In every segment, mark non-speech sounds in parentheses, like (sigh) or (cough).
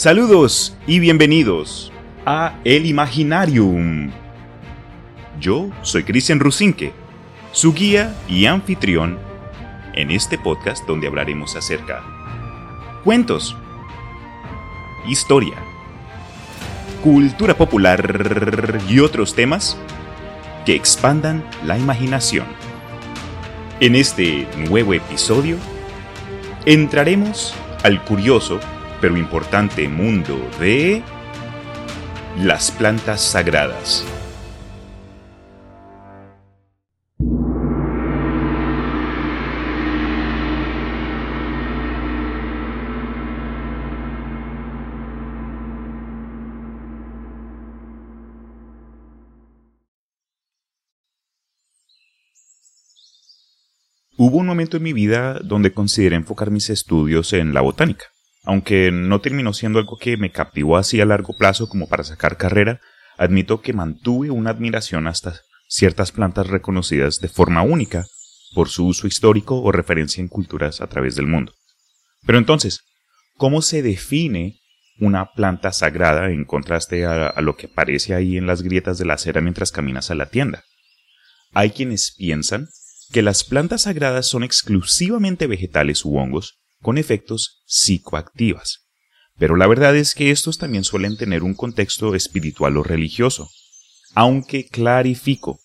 Saludos y bienvenidos a El Imaginarium. Yo soy Cristian Rusinque, su guía y anfitrión en este podcast donde hablaremos acerca cuentos, historia, cultura popular y otros temas que expandan la imaginación. En este nuevo episodio entraremos al curioso pero importante mundo de las plantas sagradas. Hubo un momento en mi vida donde consideré enfocar mis estudios en la botánica. Aunque no terminó siendo algo que me captivó así a largo plazo como para sacar carrera, admito que mantuve una admiración hasta ciertas plantas reconocidas de forma única por su uso histórico o referencia en culturas a través del mundo. Pero entonces, ¿cómo se define una planta sagrada en contraste a, lo que aparece ahí en las grietas de la acera mientras caminas a la tienda? Hay quienes piensan que las plantas sagradas son exclusivamente vegetales u hongos con efectos psicoactivas. Pero la verdad es que estos también suelen tener un contexto espiritual o religioso. Aunque clarifico,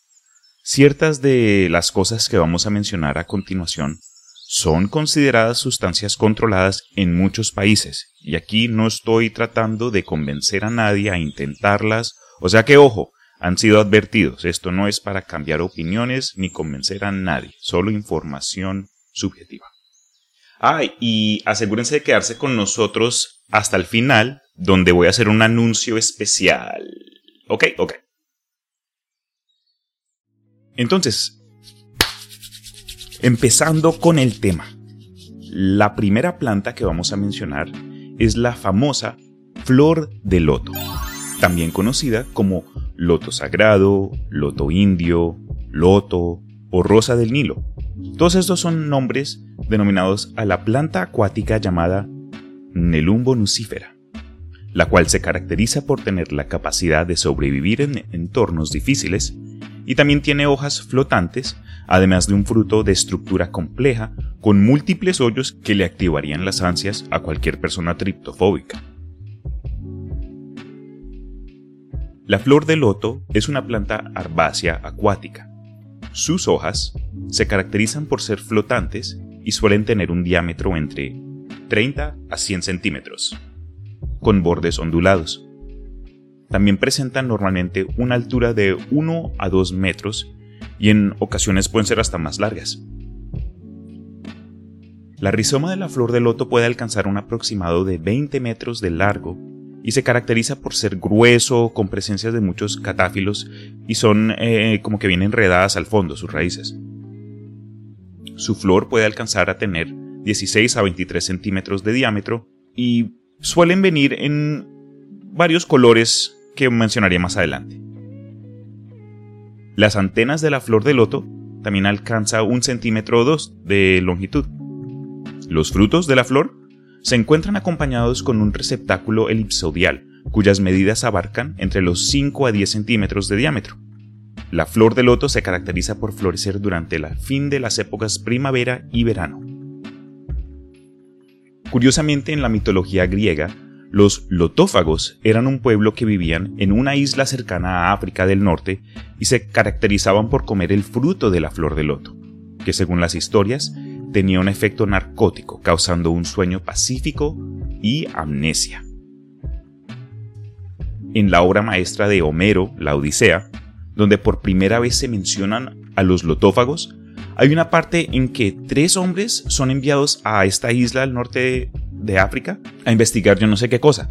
ciertas de las cosas que vamos a mencionar a continuación son consideradas sustancias controladas en muchos países, y aquí no estoy tratando de convencer a nadie a intentarlas, o sea que ojo, han sido advertidos, esto no es para cambiar opiniones ni convencer a nadie, solo información subjetiva. Ay, y asegúrense de quedarse con nosotros hasta el final, donde voy a hacer un anuncio especial. Ok, ok. Entonces, empezando con el tema. La primera planta que vamos a mencionar es la famosa flor de loto, también conocida como loto sagrado, loto indio, loto o rosa del Nilo. Todos estos son nombres denominados a la planta acuática llamada Nelumbo nucifera, la cual se caracteriza por tener la capacidad de sobrevivir en entornos difíciles y también tiene hojas flotantes, además de un fruto de estructura compleja con múltiples hoyos que le activarían las ansias a cualquier persona triptofóbica. La flor de loto es una planta arbácea acuática. Sus hojas se caracterizan por ser flotantes y suelen tener un diámetro entre 30 a 100 centímetros, con bordes ondulados. También presentan normalmente una altura de 1 a 2 metros y en ocasiones pueden ser hasta más largas. La rizoma de la flor de loto puede alcanzar un aproximado de 20 metros de largo y se caracteriza por ser grueso, con presencia de muchos catáfilos y son eh, como que bien enredadas al fondo sus raíces. Su flor puede alcanzar a tener 16 a 23 centímetros de diámetro y suelen venir en varios colores que mencionaré más adelante. Las antenas de la flor de loto también alcanza un centímetro o dos de longitud. Los frutos de la flor se encuentran acompañados con un receptáculo elipsodial, cuyas medidas abarcan entre los 5 a 10 centímetros de diámetro. La flor de loto se caracteriza por florecer durante el fin de las épocas primavera y verano. Curiosamente, en la mitología griega, los lotófagos eran un pueblo que vivían en una isla cercana a África del Norte y se caracterizaban por comer el fruto de la flor de loto, que según las historias tenía un efecto narcótico, causando un sueño pacífico y amnesia. En la obra maestra de Homero, la Odisea, donde por primera vez se mencionan a los lotófagos, hay una parte en que tres hombres son enviados a esta isla al norte de África a investigar yo no sé qué cosa.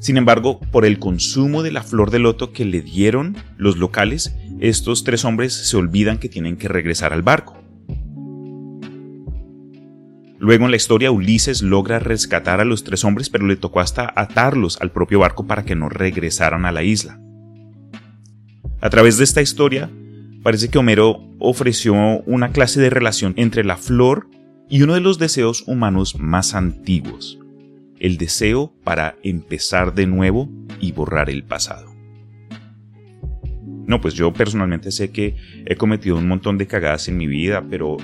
Sin embargo, por el consumo de la flor de loto que le dieron los locales, estos tres hombres se olvidan que tienen que regresar al barco. Luego en la historia Ulises logra rescatar a los tres hombres, pero le tocó hasta atarlos al propio barco para que no regresaran a la isla. A través de esta historia, parece que Homero ofreció una clase de relación entre la flor y uno de los deseos humanos más antiguos, el deseo para empezar de nuevo y borrar el pasado. No, pues yo personalmente sé que he cometido un montón de cagadas en mi vida, pero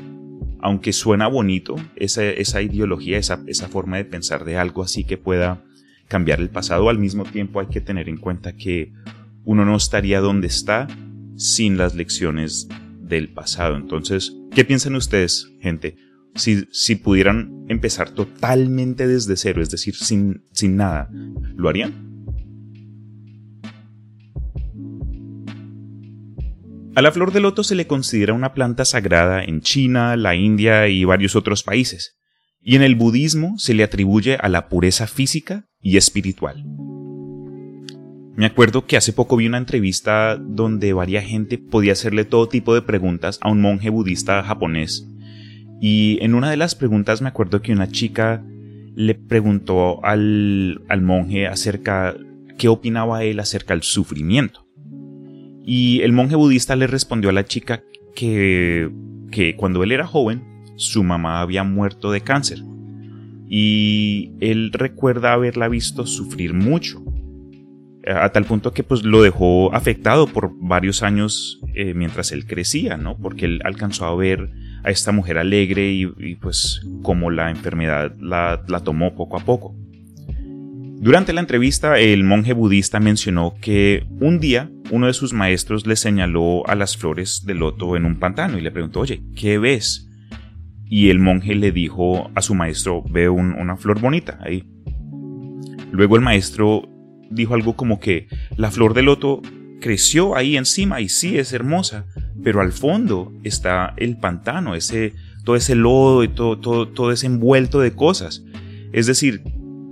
aunque suena bonito esa, ideología, esa, esa forma de pensar de algo así que pueda cambiar el pasado, al mismo tiempo hay que tener en cuenta que uno no estaría donde está sin las lecciones del pasado. Entonces, ¿qué piensan ustedes, gente? Si, si pudieran empezar totalmente desde cero, es decir, sin, sin nada, ¿lo harían? A la flor de loto se le considera una planta sagrada en China, la India y varios otros países, y en el budismo se le atribuye a la pureza física y espiritual. Me acuerdo que hace poco vi una entrevista donde varias gente podía hacerle todo tipo de preguntas a un monje budista japonés. Y en una de las preguntas me acuerdo que una chica le preguntó al, al monje acerca qué opinaba él acerca del sufrimiento. Y el monje budista le respondió a la chica que, que cuando él era joven, su mamá había muerto de cáncer. Y él recuerda haberla visto sufrir mucho a tal punto que pues lo dejó afectado por varios años eh, mientras él crecía, ¿no? Porque él alcanzó a ver a esta mujer alegre y, pues como la enfermedad la, tomó poco a poco. Durante la entrevista, el monje budista mencionó que un día uno de sus maestros le señaló a las flores de loto en un pantano y le preguntó, oye, ¿qué ves? Y el monje le dijo a su maestro, veo una flor bonita ahí. Luego el maestro dijo algo como que la flor de loto creció ahí encima y sí es hermosa, pero al fondo está el pantano, ese, todo ese lodo y todo, todo, todo ese envuelto de cosas. Es decir,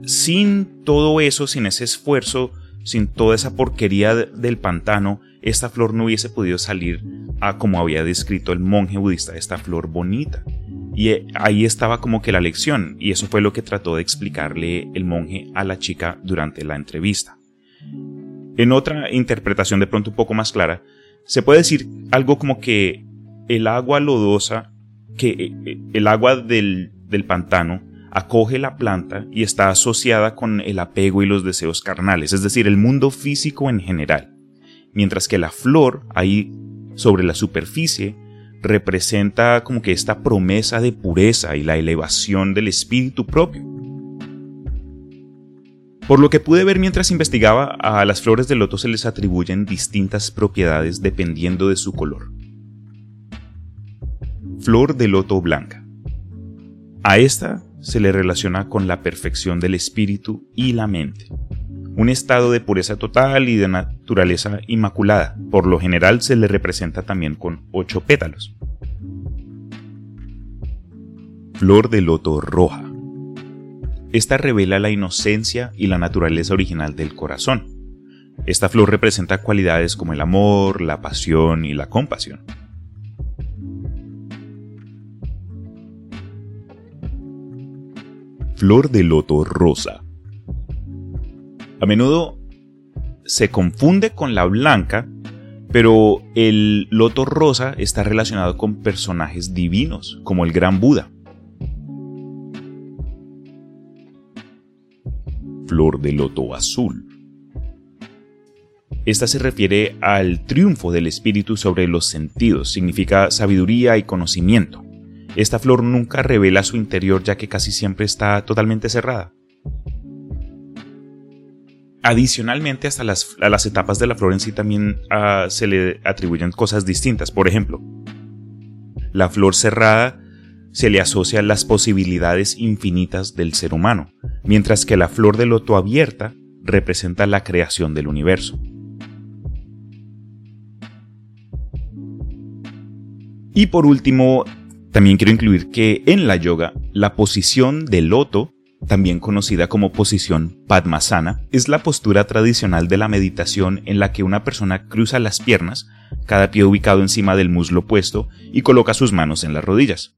sin todo eso, sin ese esfuerzo, sin toda esa porquería del pantano, esta flor no hubiese podido salir a como había descrito el monje budista, esta flor bonita. Y eh, ahí estaba como que la lección, y eso fue lo que trató de explicarle el monje a la chica durante la entrevista. En otra interpretación de pronto un poco más clara, se puede decir algo como que el agua lodosa, que eh, eh, el agua del, del pantano, acoge la planta y está asociada con el apego y los deseos carnales, es decir, el mundo físico en general, mientras que la flor, ahí sobre la superficie, representa como que esta promesa de pureza y la elevación del espíritu propio. Por lo que pude ver mientras investigaba, a las flores de loto se les atribuyen distintas propiedades dependiendo de su color. Flor de loto blanca. A esta se le relaciona con la perfección del espíritu y la mente, un estado de pureza total y de naturaleza inmaculada. Por lo general se le representa también con ocho pétalos. Flor de loto roja. Esta revela la inocencia y la naturaleza original del corazón. Esta flor representa cualidades como el amor, la pasión y la compasión. Flor de loto rosa a menudo se confunde con la blanca, pero el loto rosa está relacionado con personajes divinos, como el gran Buda. Flor de loto azul. Esta se refiere al triunfo del espíritu sobre los sentidos, significa sabiduría y conocimiento. Esta flor nunca revela su interior ya que casi siempre está totalmente cerrada. Adicionalmente, hasta las, etapas de la flor en sí también ah, se le atribuyen cosas distintas. Por ejemplo, la flor cerrada se le asocia a las posibilidades infinitas del ser humano, mientras que la flor de loto abierta representa la creación del universo. Y por último, también quiero incluir que en la yoga, la posición del loto también conocida como posición Padmasana, es la postura tradicional de la meditación en la que una persona cruza las piernas, cada pie ubicado encima del muslo opuesto, y coloca sus manos en las rodillas.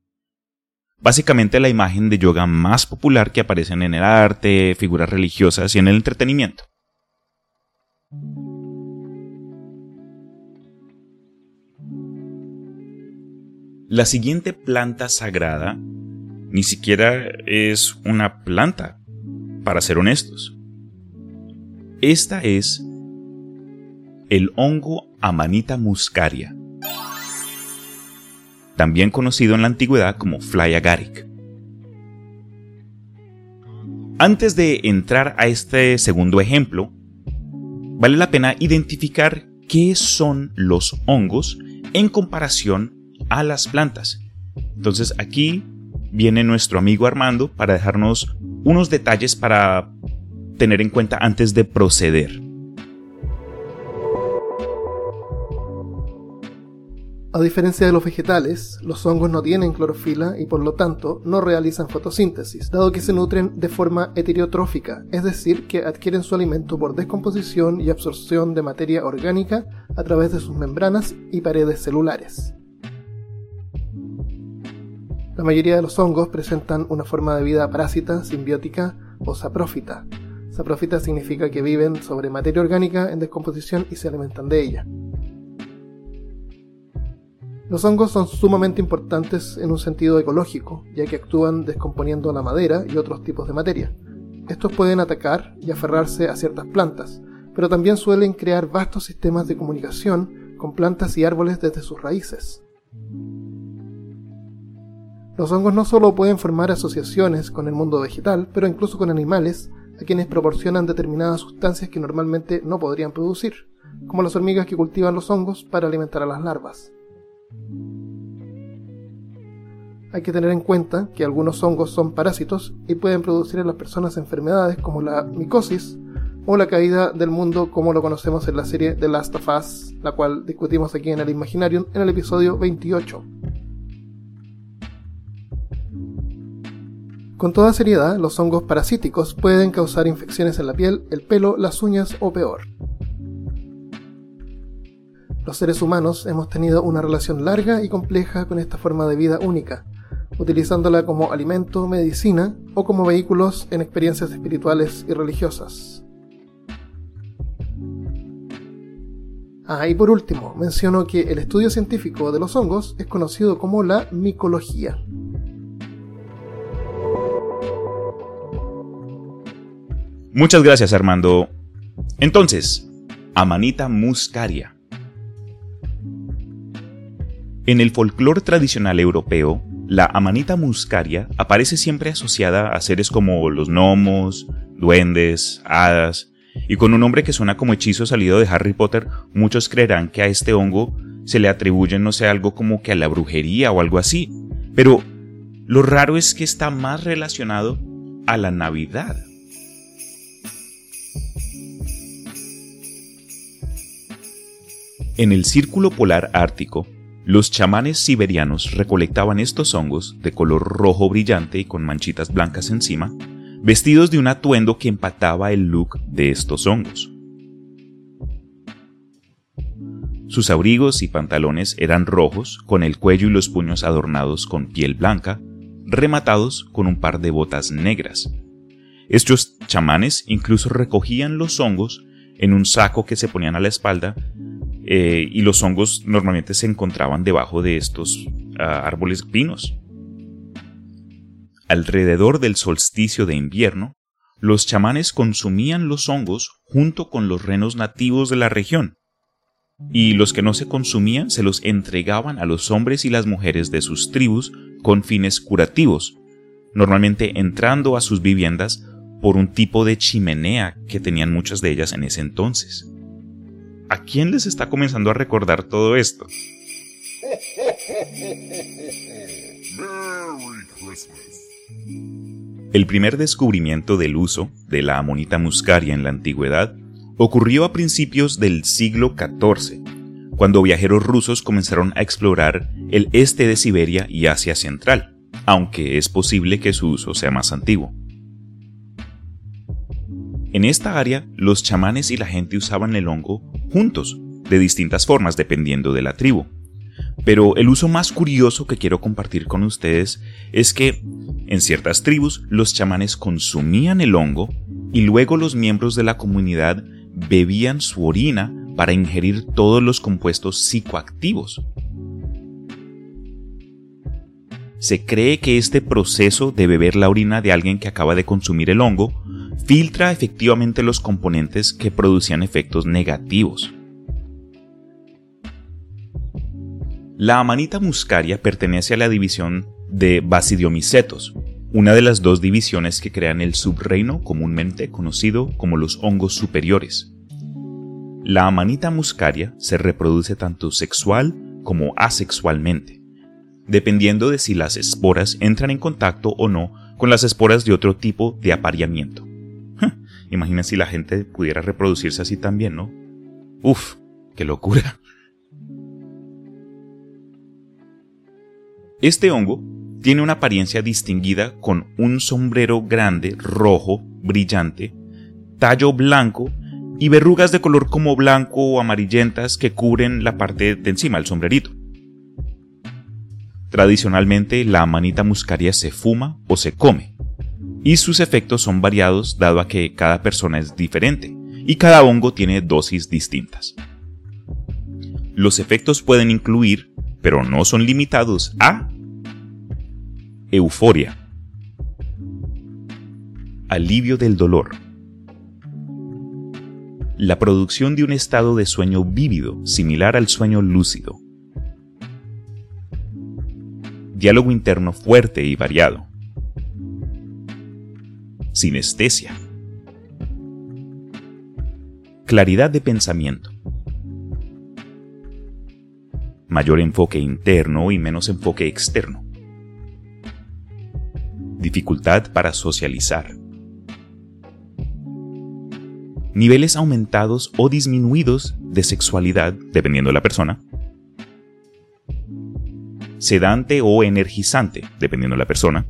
Básicamente la imagen de yoga más popular que aparecen en el arte, figuras religiosas y en el entretenimiento. La siguiente planta sagrada ni siquiera es una planta. para ser honestos. Esta es el hongo Amanita muscaria, también conocido en la antigüedad como Fly agaric. Antes de entrar a este segundo ejemplo, vale la pena identificar qué son los hongos en comparación a las plantas. Entonces aquí viene nuestro amigo Armando para dejarnos unos detalles para tener en cuenta antes de proceder. A diferencia de los vegetales, los hongos no tienen clorofila y por lo tanto no realizan fotosíntesis, dado que se nutren de forma heterotrófica, es decir, que adquieren su alimento por descomposición y absorción de materia orgánica a través de sus membranas y paredes celulares. La mayoría de los hongos presentan una forma de vida parásita, simbiótica o saprófita. Saprófita significa que viven sobre materia orgánica en descomposición y se alimentan de ella. Los hongos son sumamente importantes en un sentido ecológico, ya que actúan descomponiendo la madera y otros tipos de materia. Estos pueden atacar y aferrarse a ciertas plantas, pero también suelen crear vastos sistemas de comunicación con plantas y árboles desde sus raíces. Los hongos no solo pueden formar asociaciones con el mundo vegetal, pero incluso con animales, a quienes proporcionan determinadas sustancias que normalmente no podrían producir, como las hormigas que cultivan los hongos para alimentar a las larvas. Hay que tener en cuenta que algunos hongos son parásitos y pueden producir en las personas enfermedades como la micosis o la caída del mundo como lo conocemos en la serie The Last of Us, la cual discutimos aquí en el Imaginarium en el episodio 28. Con toda seriedad, los hongos parasíticos pueden causar infecciones en la piel, el pelo, las uñas o peor. Los seres humanos hemos tenido una relación larga y compleja con esta forma de vida única, utilizándola como alimento, medicina o como vehículos en experiencias espirituales y religiosas. Ah, y por último, menciono que el estudio científico de los hongos es conocido como la micología. Muchas gracias, Armando. Entonces, Amanita muscaria. En el folclore tradicional europeo, la Amanita muscaria aparece siempre asociada a seres como los gnomos, duendes, hadas, y con un nombre que suena como hechizo salido de Harry Potter, muchos creerán que a este hongo se le atribuyen, no sé, algo como que a la brujería o algo así. Pero lo raro es que está más relacionado a la Navidad. En el círculo polar ártico, los chamanes siberianos recolectaban estos hongos de color rojo brillante y con manchitas blancas encima, vestidos de un atuendo que empataba el look de estos hongos. Sus abrigos y pantalones eran rojos, con el cuello y los puños adornados con piel blanca, rematados con un par de botas negras. Estos chamanes incluso recogían los hongos en un saco que se ponían a la espalda eh, y los hongos normalmente se encontraban debajo de estos ah, árboles pinos. Alrededor del solsticio de invierno, los chamanes consumían los hongos junto con los renos nativos de la región, y los que no se consumían se los entregaban a los hombres y las mujeres de sus tribus con fines curativos, normalmente entrando a sus viviendas por un tipo de chimenea que tenían muchas de ellas en ese entonces. ¿A quién les está comenzando a recordar todo esto? El primer descubrimiento del uso de la amonita muscaria en la antigüedad ocurrió a principios del siglo XIV, cuando viajeros rusos comenzaron a explorar el este de Siberia y Asia Central, aunque es posible que su uso sea más antiguo. En esta área, los chamanes y la gente usaban el hongo juntos, de distintas formas dependiendo de la tribu. Pero el uso más curioso que quiero compartir con ustedes es que en ciertas tribus los chamanes consumían el hongo y luego los miembros de la comunidad bebían su orina para ingerir todos los compuestos psicoactivos. Se cree que este proceso de beber la orina de alguien que acaba de consumir el hongo filtra efectivamente los componentes que producían efectos negativos. La amanita muscaria pertenece a la división de Basidiomicetos, una de las dos divisiones que crean el subreino comúnmente conocido como los hongos superiores. La amanita muscaria se reproduce tanto sexual como asexualmente, dependiendo de si las esporas entran en contacto o no con las esporas de otro tipo de apareamiento. Imagina si la gente pudiera reproducirse así también, ¿no? Uf, qué locura. Este hongo tiene una apariencia distinguida con un sombrero grande, rojo, brillante, tallo blanco y verrugas de color como blanco o amarillentas que cubren la parte de encima, el sombrerito. Tradicionalmente la amanita muscaria se fuma o se come, y sus efectos son variados dado a que cada persona es diferente y cada hongo tiene dosis distintas. Los efectos pueden incluir, pero no son limitados a euforia, alivio del dolor, la producción de un estado de sueño vívido similar al sueño lúcido, diálogo interno fuerte y variado, sinestesia, claridad de pensamiento, mayor enfoque interno y menos enfoque externo, dificultad para socializar. Niveles aumentados o disminuidos de sexualidad, dependiendo de la persona. Sedante o energizante, dependiendo de la persona.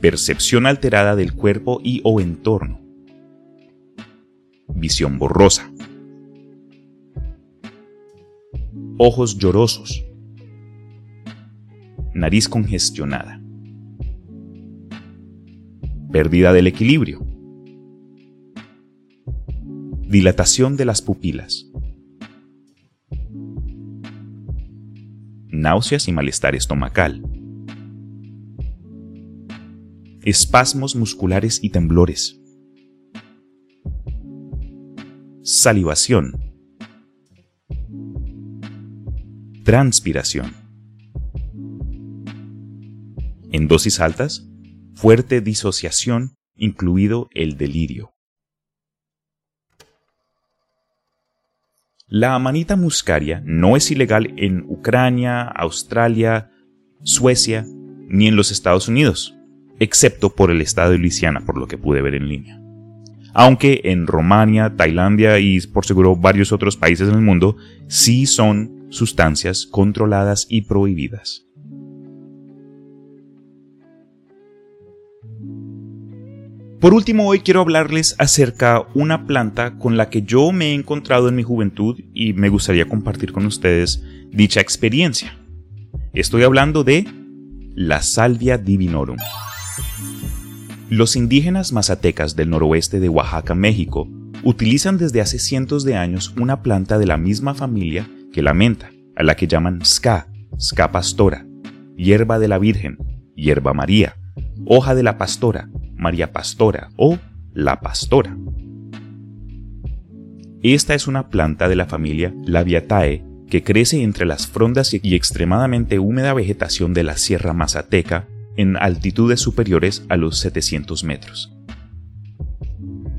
Percepción alterada del cuerpo y o entorno. Visión borrosa. Ojos llorosos. Nariz congestionada pérdida del equilibrio, dilatación de las pupilas, náuseas y malestar estomacal, espasmos musculares y temblores, salivación, transpiración. En dosis altas, fuerte disociación, incluido el delirio. La amanita muscaria no es ilegal en Ucrania, Australia, Suecia ni en los Estados Unidos, excepto por el estado de Luisiana, por lo que pude ver en línea. Aunque en Romania, Tailandia y por seguro varios otros países del mundo sí son sustancias controladas y prohibidas. Por último, hoy quiero hablarles acerca una planta con la que yo me he encontrado en mi juventud y me gustaría compartir con ustedes dicha experiencia. Estoy hablando de la Salvia divinorum. Los indígenas mazatecas del noroeste de Oaxaca, México, utilizan desde hace cientos de años una planta de la misma familia que la menta, a la que llaman ska, ska pastora, hierba de la Virgen, hierba María, hoja de la pastora, María Pastora o la Pastora. Esta es una planta de la familia Labiatae que crece entre las frondas y extremadamente húmeda vegetación de la Sierra Mazateca en altitudes superiores a los 700 metros.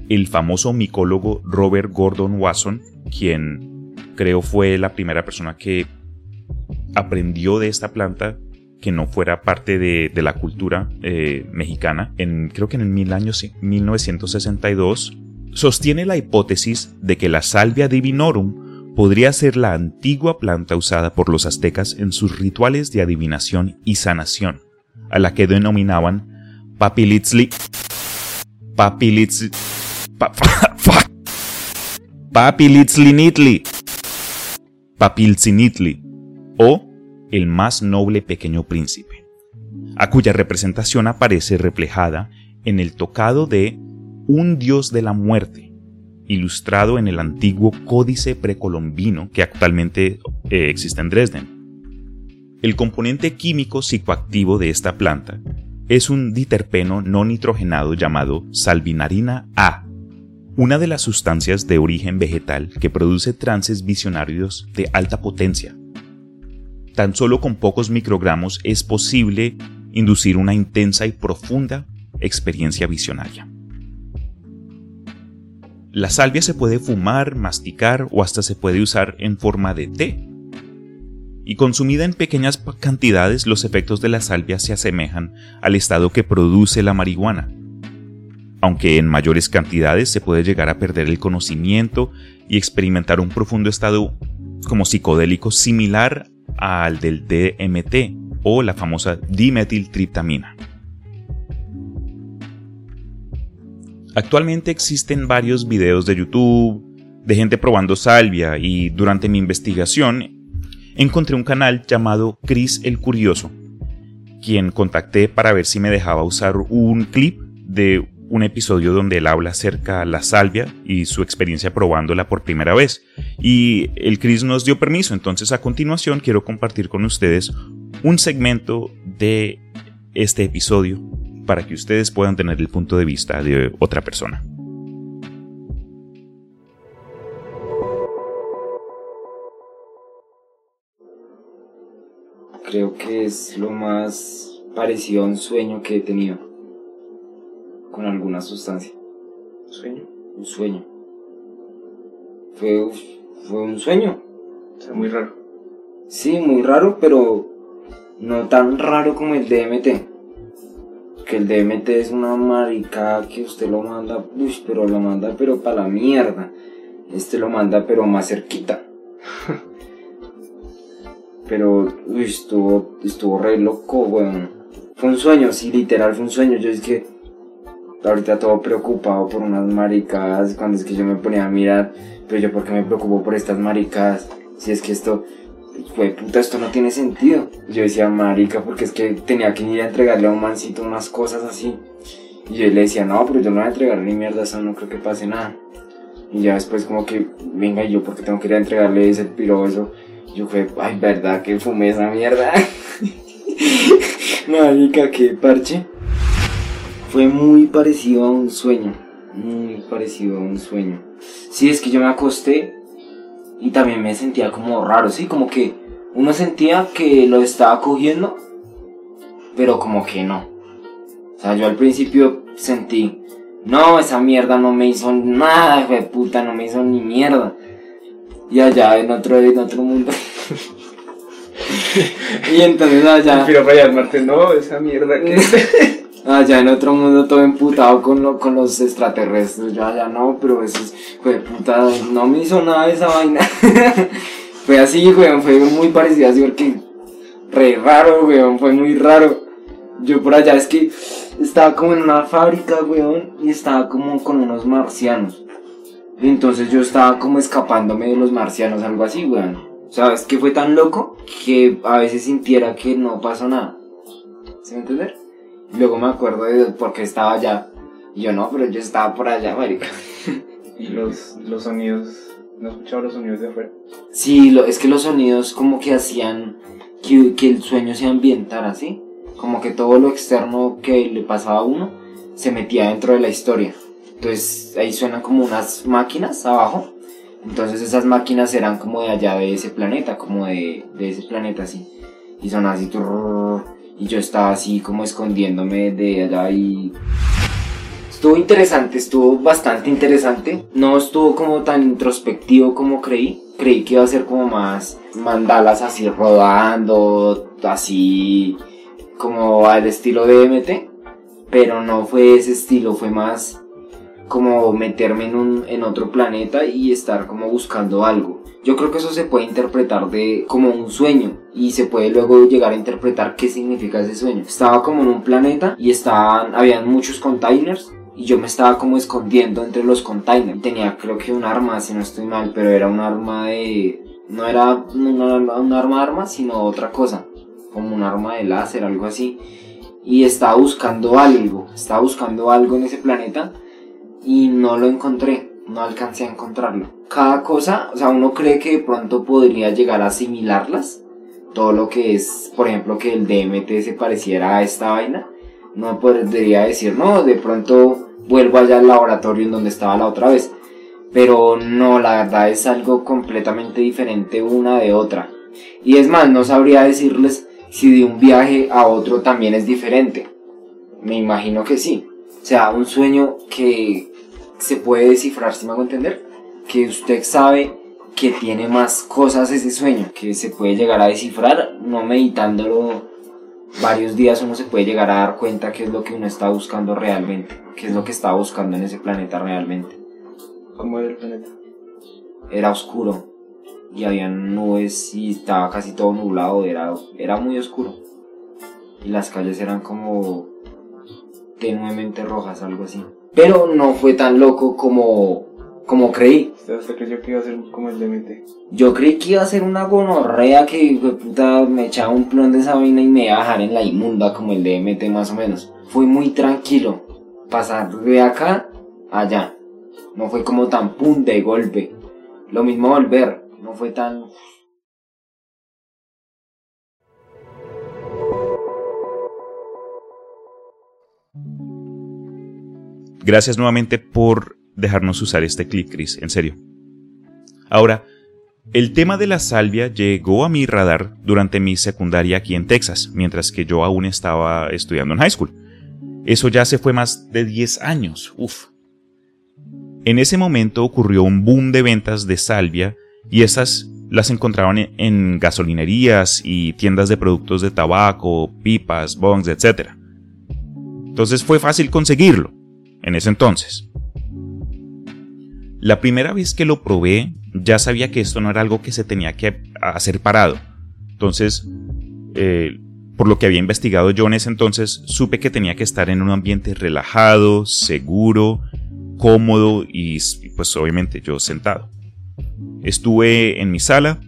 El famoso micólogo Robert Gordon Wasson, quien creo fue la primera persona que aprendió de esta planta que no fuera parte de, la cultura eh, mexicana, en, creo que en el mil años, 1962, sostiene la hipótesis de que la salvia divinorum podría ser la antigua planta usada por los aztecas en sus rituales de adivinación y sanación, a la que denominaban papilitzli, papilitzli, papilitzlinitli, papilzinitli, o el más noble pequeño príncipe, a cuya representación aparece reflejada en el tocado de un dios de la muerte, ilustrado en el antiguo códice precolombino que actualmente eh, existe en Dresden. El componente químico psicoactivo de esta planta es un diterpeno no nitrogenado llamado salvinarina A, una de las sustancias de origen vegetal que produce trances visionarios de alta potencia. Tan solo con pocos microgramos es posible inducir una intensa y profunda experiencia visionaria. La salvia se puede fumar, masticar o hasta se puede usar en forma de té. Y consumida en pequeñas cantidades, los efectos de la salvia se asemejan al estado que produce la marihuana. Aunque en mayores cantidades se puede llegar a perder el conocimiento y experimentar un profundo estado como psicodélico similar al del DMT o la famosa dimetiltriptamina. Actualmente existen varios videos de YouTube de gente probando salvia y durante mi investigación encontré un canal llamado Chris el Curioso, quien contacté para ver si me dejaba usar un clip de un episodio donde él habla acerca de la salvia y su experiencia probándola por primera vez. Y el Chris nos dio permiso, entonces a continuación quiero compartir con ustedes un segmento de este episodio para que ustedes puedan tener el punto de vista de otra persona. Creo que es lo más parecido a un sueño que he tenido con alguna sustancia. ¿Sueño? Un sueño. Fue, fue un sueño. O sea, muy raro. Sí, muy raro, pero no tan raro como el DMT que el DMT es una marica que usted lo manda, uy, pero lo manda pero para la mierda. Este lo manda pero más cerquita. (laughs) pero, estuvo, estuvo re loco, weón. Fue un sueño, sí, literal fue un sueño. Yo es que ahorita todo preocupado por unas maricas, cuando es que yo me ponía a mirar, pero yo por qué me preocupo por estas maricas, si es que esto, fue puta, esto no tiene sentido. Yo decía, marica, porque es que tenía que ir a entregarle a un mancito unas cosas así. Y yo le decía, no, pero yo no voy a entregar ni mierda, eso no creo que pase nada. Y ya después como que, venga, yo porque tengo que ir a entregarle ese piro eso. Yo fue, ay, verdad que fumé esa mierda. (laughs) marica, qué parche. Fue muy parecido a un sueño. Muy parecido a un sueño. Sí, es que yo me acosté y también me sentía como raro, sí, como que uno sentía que lo estaba cogiendo, pero como que no. O sea, yo al principio sentí, no, esa mierda no me hizo nada, de puta, no me hizo ni mierda. Y allá en otro, en otro mundo. y entonces allá. Quiero fallar, Marte, no, esa mierda que. (laughs) (laughs) allá en otro mundo todo emputado con, con los extraterrestres. Yo allá no, pero eso es, fue puta, no me hizo nada esa vaina. (laughs) fue así, weón, fue muy parecido así porque re raro, weón, fue muy raro. Yo por allá es que estaba como en una fábrica, weón, y estaba como con unos marcianos. Entonces yo estaba como escapándome de los marcianos, algo así, weón. O sea, es que fue tan loco que a veces sintiera que no pasó nada. ¿Sí me entiendes? Luego me acuerdo de por qué estaba allá. Y yo no, pero yo estaba por allá, marica. (laughs) ¿Y los, los sonidos? ¿No escuchaba los sonidos de afuera? Sí, lo, es que los sonidos como que hacían que, que el sueño se ambientara, así Como que todo lo externo que le pasaba a uno se metía dentro de la historia. Entonces ahí suenan como unas máquinas abajo. Entonces esas máquinas eran como de allá de ese planeta, como de, de ese planeta así. Y son así, y yo estaba así como escondiéndome de allá y... Estuvo interesante, estuvo bastante interesante. No estuvo como tan introspectivo como creí. Creí que iba a ser como más mandalas así rodando, así como al estilo de MT. Pero no fue ese estilo, fue más como meterme en, un, en otro planeta y estar como buscando algo. Yo creo que eso se puede interpretar de como un sueño y se puede luego llegar a interpretar qué significa ese sueño. Estaba como en un planeta y estaban, habían muchos containers y yo me estaba como escondiendo entre los containers. Tenía creo que un arma, si no estoy mal, pero era un arma de... No era un arma de arma, sino otra cosa, como un arma de láser, algo así. Y estaba buscando algo, estaba buscando algo en ese planeta y no lo encontré no alcancé a encontrarlo. Cada cosa, o sea, uno cree que de pronto podría llegar a asimilarlas. Todo lo que es, por ejemplo, que el DMT se pareciera a esta vaina. no podría decir, no, de pronto vuelvo allá al laboratorio en donde estaba la otra vez. Pero no, la verdad es algo completamente diferente una de otra. Y es más, no sabría decirles si de un viaje a otro también es diferente. Me imagino que sí. O sea, un sueño que se puede descifrar, si me hago entender. Que usted sabe que tiene más cosas ese sueño, que se puede llegar a descifrar, no meditándolo varios días uno se puede llegar a dar cuenta qué es lo que uno está buscando realmente, qué es lo que está buscando en ese planeta realmente. ¿Cómo era el planeta? Era oscuro y había nubes y estaba casi todo nublado, era, era muy oscuro. Y las calles eran como tenuemente rojas, algo así. Pero no fue tan loco como, como creí. ¿Usted creyó que iba a ser como el DMT? Yo creí que iba a ser una gonorrea que puta me echaba un plón de esa vaina y me iba a dejar en la inmunda como el DMT más o menos. Fue muy tranquilo. Pasar de acá a allá. No fue como tan pum de golpe. Lo mismo volver. No fue tan... Gracias nuevamente por dejarnos usar este clip, Chris, en serio. Ahora, el tema de la salvia llegó a mi radar durante mi secundaria aquí en Texas, mientras que yo aún estaba estudiando en high school. Eso ya se fue más de 10 años, uff. En ese momento ocurrió un boom de ventas de salvia y esas las encontraban en gasolinerías y tiendas de productos de tabaco, pipas, bongs, etc. Entonces fue fácil conseguirlo, en ese entonces. La primera vez que lo probé, ya sabía que esto no era algo que se tenía que hacer parado. Entonces, eh, por lo que había investigado yo en ese entonces, supe que tenía que estar en un ambiente relajado, seguro, cómodo y pues obviamente yo sentado. Estuve en mi sala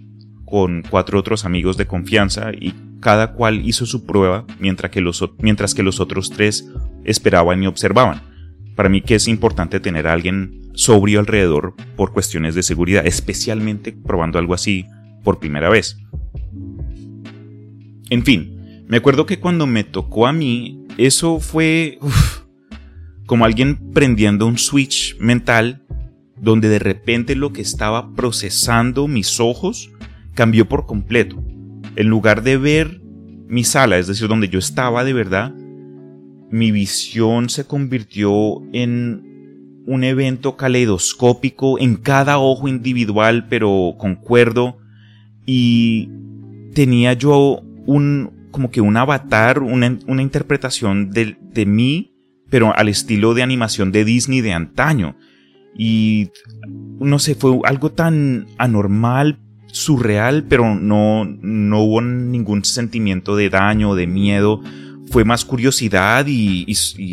con cuatro otros amigos de confianza y cada cual hizo su prueba mientras que los, mientras que los otros tres esperaban y observaban. Para mí que es importante tener a alguien sobrio alrededor por cuestiones de seguridad, especialmente probando algo así por primera vez. En fin, me acuerdo que cuando me tocó a mí, eso fue como alguien prendiendo un switch mental donde de repente lo que estaba procesando mis ojos cambió por completo. En lugar de ver mi sala, es decir, donde yo estaba de verdad, mi visión se convirtió en un evento caleidoscópico en cada ojo individual, pero concuerdo. Y tenía yo un, como que un avatar, una, una interpretación de, de mí, pero al estilo de animación de Disney de antaño. Y no sé, fue algo tan anormal, surreal, pero no, no hubo ningún sentimiento de daño, de miedo fue más curiosidad y,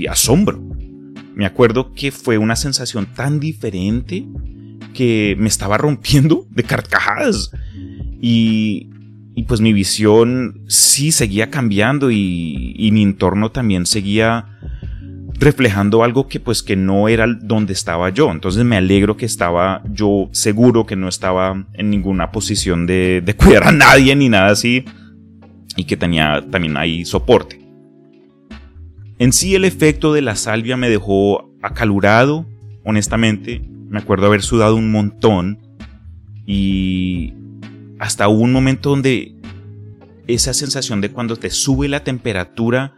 asombro. Me acuerdo que fue una sensación tan diferente que me estaba rompiendo de carcajadas. Y, pues mi visión sí seguía cambiando y, mi entorno también seguía reflejando algo que pues que no era donde estaba yo. Entonces me alegro que estaba yo seguro que no estaba en ninguna posición de, de cuidar a nadie ni nada así y que tenía también ahí soporte. En sí el efecto de la salvia me dejó acalurado, honestamente. Me acuerdo haber sudado un montón y hasta un momento donde esa sensación de cuando te sube la temperatura,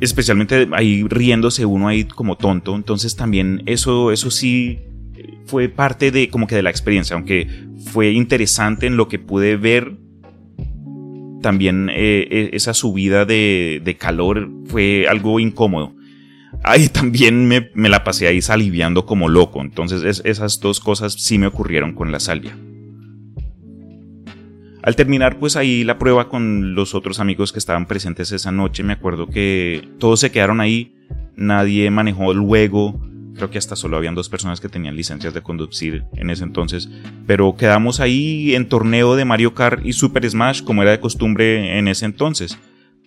especialmente ahí riéndose uno ahí como tonto, entonces también eso, eso sí fue parte de como que de la experiencia, aunque fue interesante en lo que pude ver también eh, eh, esa subida de, calor fue algo incómodo. Ahí (laughs) también me, la pasé ahí saliviando como loco. Entonces esas dos cosas sí me ocurrieron con la salvia. Al terminar pues ahí la prueba con los otros amigos que estaban presentes esa noche, me acuerdo que todos se quedaron ahí, nadie manejó luego, Creo que hasta solo habían dos personas que tenían licencias de conducir en ese entonces. Pero quedamos ahí en torneo de Mario Kart y Super Smash como era de costumbre en ese entonces.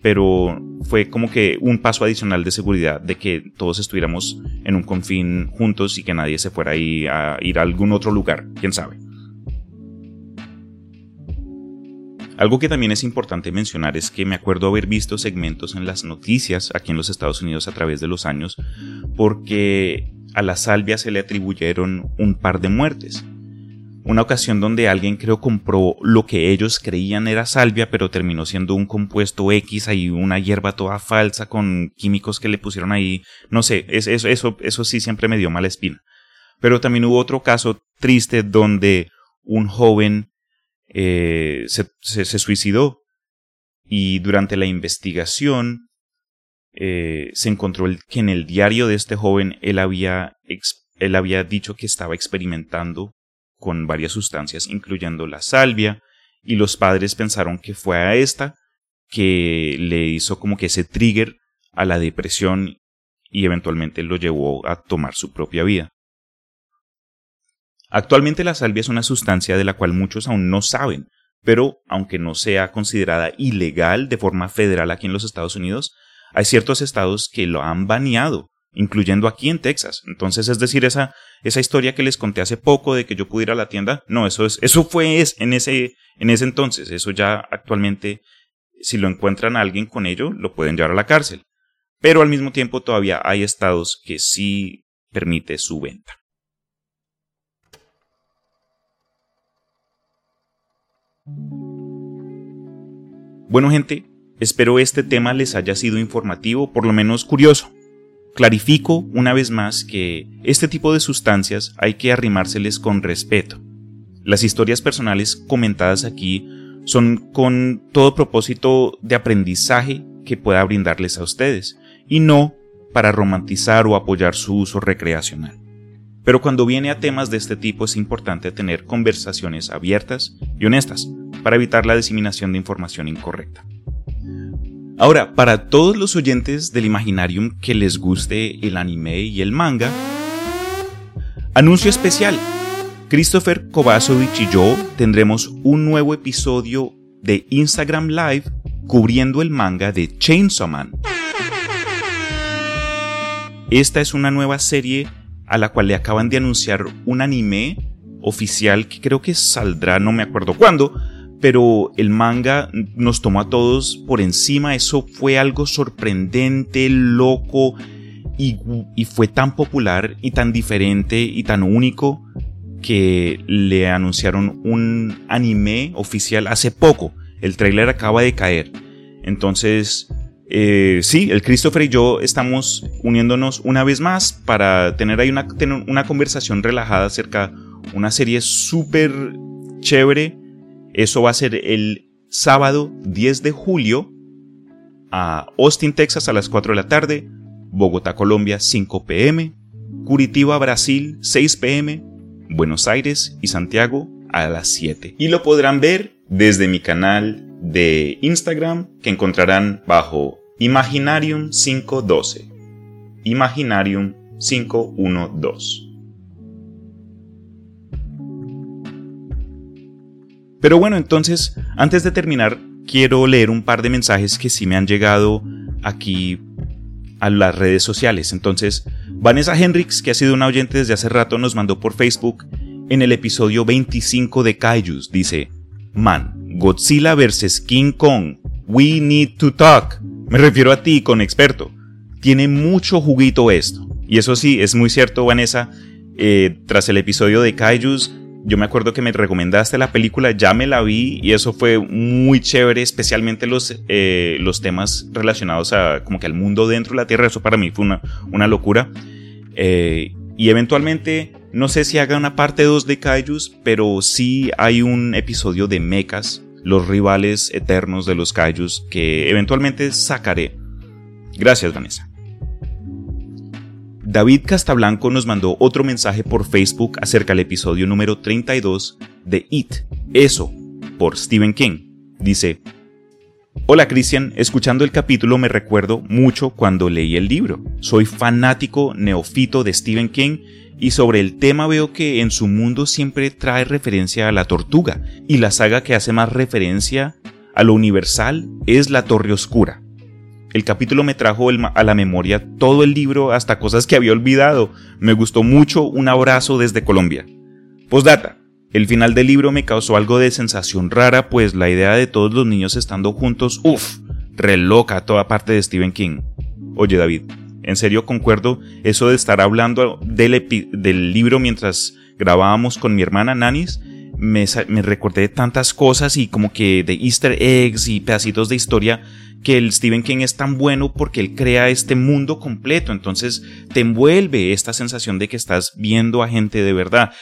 Pero fue como que un paso adicional de seguridad de que todos estuviéramos en un confín juntos y que nadie se fuera ahí a ir a algún otro lugar, quién sabe. Algo que también es importante mencionar es que me acuerdo haber visto segmentos en las noticias aquí en los Estados Unidos a través de los años porque a la salvia se le atribuyeron un par de muertes. Una ocasión donde alguien creo compró lo que ellos creían era salvia, pero terminó siendo un compuesto X ahí, una hierba toda falsa con químicos que le pusieron ahí. No sé, eso, eso, eso sí siempre me dio mala espina. Pero también hubo otro caso triste donde un joven eh, se, se, suicidó y durante la investigación eh, se encontró que en el diario de este joven él había, él había dicho que estaba experimentando con varias sustancias, incluyendo la salvia, y los padres pensaron que fue a esta que le hizo como que ese trigger a la depresión y eventualmente lo llevó a tomar su propia vida. Actualmente la salvia es una sustancia de la cual muchos aún no saben, pero aunque no sea considerada ilegal de forma federal aquí en los Estados Unidos, hay ciertos estados que lo han baneado, incluyendo aquí en Texas. Entonces, es decir, esa, esa historia que les conté hace poco de que yo pude ir a la tienda, no, eso es, eso fue es, en ese, en ese entonces. Eso ya actualmente, si lo encuentran a alguien con ello, lo pueden llevar a la cárcel. Pero al mismo tiempo todavía hay estados que sí permite su venta. Bueno gente, espero este tema les haya sido informativo, por lo menos curioso. Clarifico una vez más que este tipo de sustancias hay que arrimárseles con respeto. Las historias personales comentadas aquí son con todo propósito de aprendizaje que pueda brindarles a ustedes, y no para romantizar o apoyar su uso recreacional. Pero cuando viene a temas de este tipo es importante tener conversaciones abiertas y honestas para evitar la diseminación de información incorrecta. Ahora, para todos los oyentes del Imaginarium que les guste el anime y el manga, anuncio especial. Christopher Kovacevic y yo tendremos un nuevo episodio de Instagram Live cubriendo el manga de Chainsaw Man. Esta es una nueva serie a la cual le acaban de anunciar un anime oficial que creo que saldrá, no me acuerdo cuándo, pero el manga nos tomó a todos por encima, eso fue algo sorprendente, loco, y, fue tan popular y tan diferente y tan único que le anunciaron un anime oficial hace poco. El trailer acaba de caer. Entonces, eh, sí, el Christopher y yo estamos uniéndonos una vez más para tener ahí una, una conversación relajada acerca de una serie súper chévere. Eso va a ser el sábado 10 de julio a Austin, Texas a las 4 de la tarde, Bogotá, Colombia 5 pm, Curitiba, Brasil 6 pm, Buenos Aires y Santiago a las 7. Y lo podrán ver desde mi canal de Instagram que encontrarán bajo Imaginarium 512. Imaginarium 512. Pero bueno, entonces, antes de terminar, quiero leer un par de mensajes que sí me han llegado aquí a las redes sociales. Entonces, Vanessa Hendrix, que ha sido una oyente desde hace rato, nos mandó por Facebook en el episodio 25 de Kaijus. Dice, Man, Godzilla vs. King Kong, we need to talk. Me refiero a ti con experto. Tiene mucho juguito esto. Y eso sí, es muy cierto, Vanessa. Eh, tras el episodio de Kaijus, yo me acuerdo que me recomendaste la película, ya me la vi y eso fue muy chévere, especialmente los, eh, los temas relacionados a como que al mundo dentro de la Tierra. Eso para mí fue una, una locura. Eh, y eventualmente, no sé si haga una parte 2 de Kaijus, pero sí hay un episodio de mechas los rivales eternos de los Kaijus que eventualmente sacaré. Gracias, Vanessa. David Castablanco nos mandó otro mensaje por Facebook acerca del episodio número 32 de It, Eso, por Stephen King. Dice, Hola Cristian, escuchando el capítulo me recuerdo mucho cuando leí el libro. Soy fanático neofito de Stephen King y sobre el tema veo que en su mundo siempre trae referencia a la tortuga, y la saga que hace más referencia a lo universal es La Torre Oscura. El capítulo me trajo a la memoria todo el libro hasta cosas que había olvidado. Me gustó mucho. Un abrazo desde Colombia. Postdata. El final del libro me causó algo de sensación rara, pues la idea de todos los niños estando juntos, uff, re loca toda parte de Stephen King. Oye David, en serio concuerdo eso de estar hablando del, del libro mientras grabábamos con mi hermana Nanis. Me, recordé tantas cosas y como que de easter eggs y pedacitos de historia que el Stephen King es tan bueno porque él crea este mundo completo, entonces te envuelve esta sensación de que estás viendo a gente de verdad.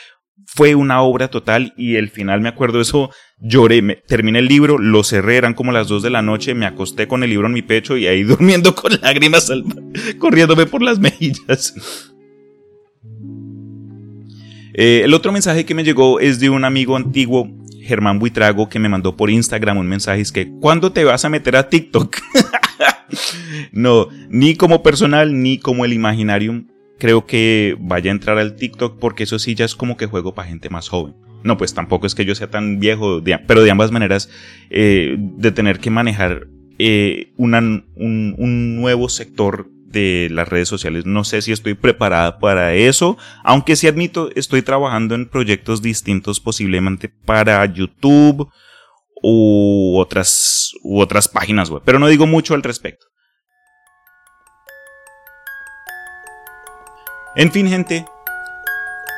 Fue una obra total y el final me acuerdo eso, lloré, terminé el libro, lo cerré, eran como las 2 de la noche, me acosté con el libro en mi pecho y ahí (laughs) durmiendo con lágrimas corriéndome por las mejillas. Eh, el otro mensaje que me llegó es de un amigo antiguo Germán Buitrago que me mandó por Instagram un mensaje es que ¿cuándo te vas a meter a TikTok? (laughs) no, ni como personal ni como el Imaginarium creo que vaya a entrar al TikTok porque eso sí ya es como que juego para gente más joven. No, pues tampoco es que yo sea tan viejo, pero de ambas maneras, eh, de tener que manejar eh, un, un nuevo sector de las redes sociales. No sé si estoy preparada para eso, aunque sí admito, estoy trabajando en proyectos distintos posiblemente para YouTube u otras, u otras páginas web, pero no digo mucho al respecto. En fin, gente,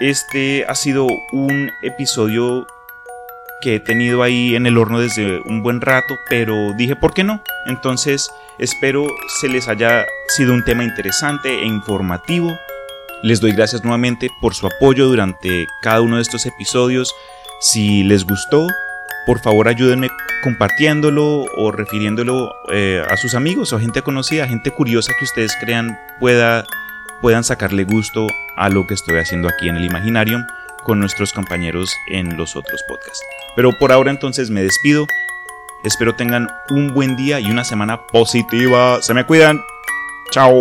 este ha sido un episodio que he tenido ahí en el horno desde un buen rato, pero dije, ¿por qué no? Entonces, espero se les haya sido un tema interesante e informativo. Les doy gracias nuevamente por su apoyo durante cada uno de estos episodios. Si les gustó, por favor ayúdenme compartiéndolo o refiriéndolo eh, a sus amigos o gente conocida, gente curiosa que ustedes crean pueda, puedan sacarle gusto a lo que estoy haciendo aquí en el Imaginarium con nuestros compañeros en los otros podcasts. Pero por ahora entonces me despido. Espero tengan un buen día y una semana positiva. Se me cuidan. Chao.